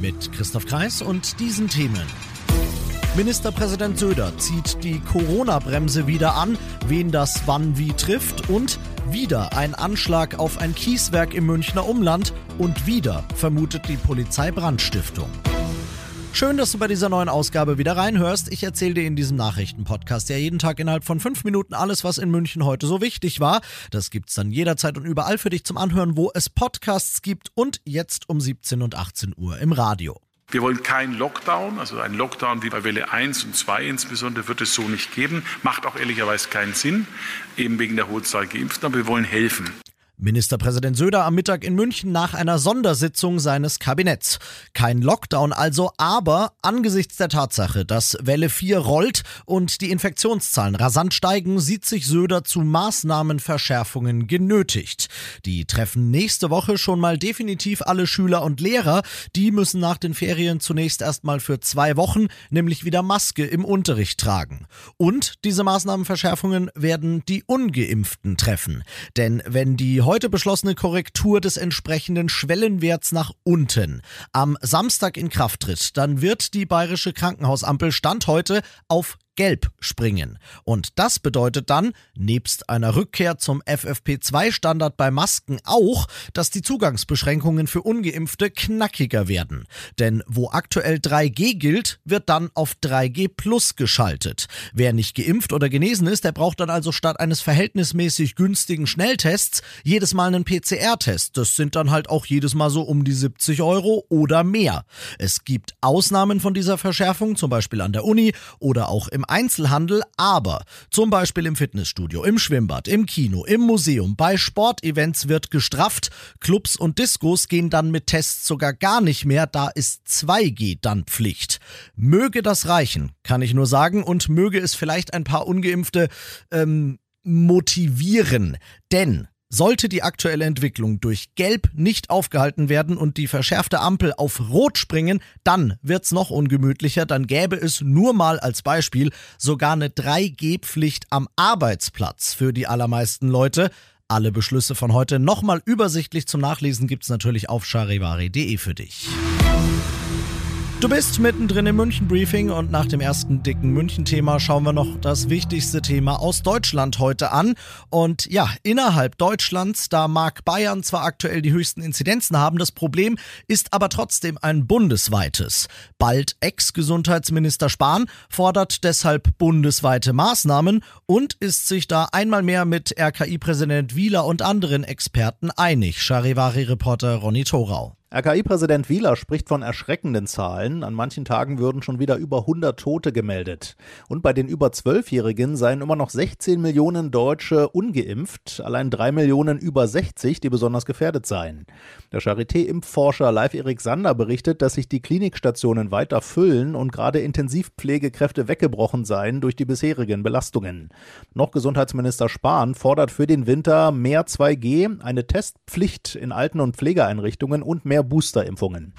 Mit Christoph Kreis und diesen Themen. Ministerpräsident Söder zieht die Corona-Bremse wieder an, wen das wann wie trifft und wieder ein Anschlag auf ein Kieswerk im Münchner Umland und wieder vermutet die Polizei Brandstiftung. Schön, dass du bei dieser neuen Ausgabe wieder reinhörst. Ich erzähle dir in diesem Nachrichtenpodcast ja jeden Tag innerhalb von fünf Minuten alles, was in München heute so wichtig war. Das gibt's dann jederzeit und überall für dich zum Anhören, wo es Podcasts gibt und jetzt um 17 und 18 Uhr im Radio. Wir wollen keinen Lockdown, also einen Lockdown wie bei Welle 1 und 2 insbesondere wird es so nicht geben. Macht auch ehrlicherweise keinen Sinn, eben wegen der hohen Zahl Geimpften, aber wir wollen helfen. Ministerpräsident Söder am Mittag in München nach einer Sondersitzung seines Kabinetts. Kein Lockdown also, aber angesichts der Tatsache, dass Welle 4 rollt und die Infektionszahlen rasant steigen, sieht sich Söder zu Maßnahmenverschärfungen genötigt. Die treffen nächste Woche schon mal definitiv alle Schüler und Lehrer. Die müssen nach den Ferien zunächst erstmal für zwei Wochen nämlich wieder Maske im Unterricht tragen. Und diese Maßnahmenverschärfungen werden die Ungeimpften treffen. Denn wenn die heute beschlossene Korrektur des entsprechenden Schwellenwerts nach unten. Am Samstag in Kraft tritt, dann wird die bayerische Krankenhausampel Stand heute auf Gelb springen. Und das bedeutet dann, nebst einer Rückkehr zum FFP2-Standard bei Masken auch, dass die Zugangsbeschränkungen für ungeimpfte knackiger werden. Denn wo aktuell 3G gilt, wird dann auf 3G Plus geschaltet. Wer nicht geimpft oder genesen ist, der braucht dann also statt eines verhältnismäßig günstigen Schnelltests jedes Mal einen PCR-Test. Das sind dann halt auch jedes Mal so um die 70 Euro oder mehr. Es gibt Ausnahmen von dieser Verschärfung, zum Beispiel an der Uni oder auch im Einzelhandel, aber zum Beispiel im Fitnessstudio, im Schwimmbad, im Kino, im Museum, bei Sportevents wird gestrafft. Clubs und Diskos gehen dann mit Tests sogar gar nicht mehr, da ist 2G dann Pflicht. Möge das reichen, kann ich nur sagen, und möge es vielleicht ein paar ungeimpfte ähm, motivieren. Denn sollte die aktuelle Entwicklung durch Gelb nicht aufgehalten werden und die verschärfte Ampel auf Rot springen, dann wird's noch ungemütlicher, dann gäbe es nur mal als Beispiel sogar eine 3G-Pflicht am Arbeitsplatz für die allermeisten Leute. Alle Beschlüsse von heute nochmal übersichtlich zum Nachlesen gibt's natürlich auf charivari.de für dich. Du bist mittendrin im München Briefing und nach dem ersten dicken München-Thema schauen wir noch das wichtigste Thema aus Deutschland heute an. Und ja, innerhalb Deutschlands, da mag Bayern zwar aktuell die höchsten Inzidenzen haben, das Problem ist aber trotzdem ein bundesweites. Bald Ex-Gesundheitsminister Spahn fordert deshalb bundesweite Maßnahmen und ist sich da einmal mehr mit RKI-Präsident Wieler und anderen Experten einig. Charivari-Reporter Ronny Thorau. RKI-Präsident Wieler spricht von erschreckenden Zahlen. An manchen Tagen würden schon wieder über 100 Tote gemeldet. Und bei den über 12-Jährigen seien immer noch 16 Millionen Deutsche ungeimpft, allein 3 Millionen über 60, die besonders gefährdet seien. Der Charité-Impfforscher Live Erik Sander berichtet, dass sich die Klinikstationen weiter füllen und gerade Intensivpflegekräfte weggebrochen seien durch die bisherigen Belastungen. Noch Gesundheitsminister Spahn fordert für den Winter mehr 2G, eine Testpflicht in Alten- und Pflegeeinrichtungen und mehr Boosterimpfungen.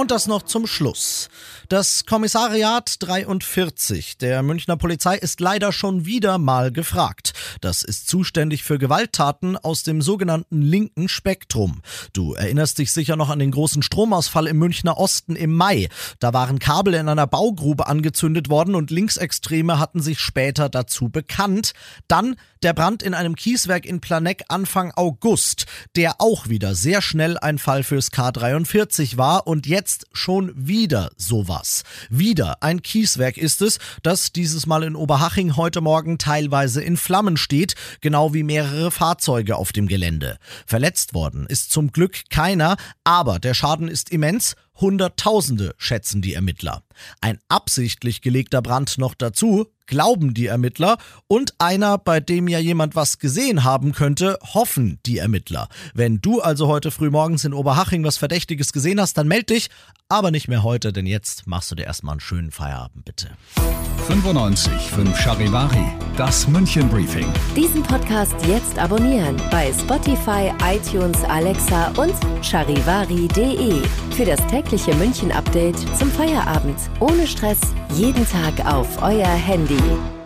Und das noch zum Schluss. Das Kommissariat 43 der Münchner Polizei ist leider schon wieder mal gefragt. Das ist zuständig für Gewalttaten aus dem sogenannten linken Spektrum. Du erinnerst dich sicher noch an den großen Stromausfall im Münchner Osten im Mai. Da waren Kabel in einer Baugrube angezündet worden und Linksextreme hatten sich später dazu bekannt. Dann der Brand in einem Kieswerk in Planegg Anfang August, der auch wieder sehr schnell ein Fall fürs K43 war und jetzt schon wieder sowas. Wieder ein Kieswerk ist es, das dieses Mal in Oberhaching heute Morgen teilweise in Flammen steht, genau wie mehrere Fahrzeuge auf dem Gelände. Verletzt worden ist zum Glück keiner, aber der Schaden ist immens Hunderttausende schätzen die Ermittler. Ein absichtlich gelegter Brand noch dazu, glauben die Ermittler, und einer, bei dem ja jemand was gesehen haben könnte, hoffen die Ermittler. Wenn du also heute früh morgens in Oberhaching was Verdächtiges gesehen hast, dann meld dich. Aber nicht mehr heute, denn jetzt machst du dir erstmal einen schönen Feierabend, bitte. 95 5 Charivari, das München Briefing. Diesen Podcast jetzt abonnieren bei Spotify, iTunes, Alexa und charivari.de. Für das tägliche München Update zum Feierabend. Ohne Stress, jeden Tag auf euer Handy. you.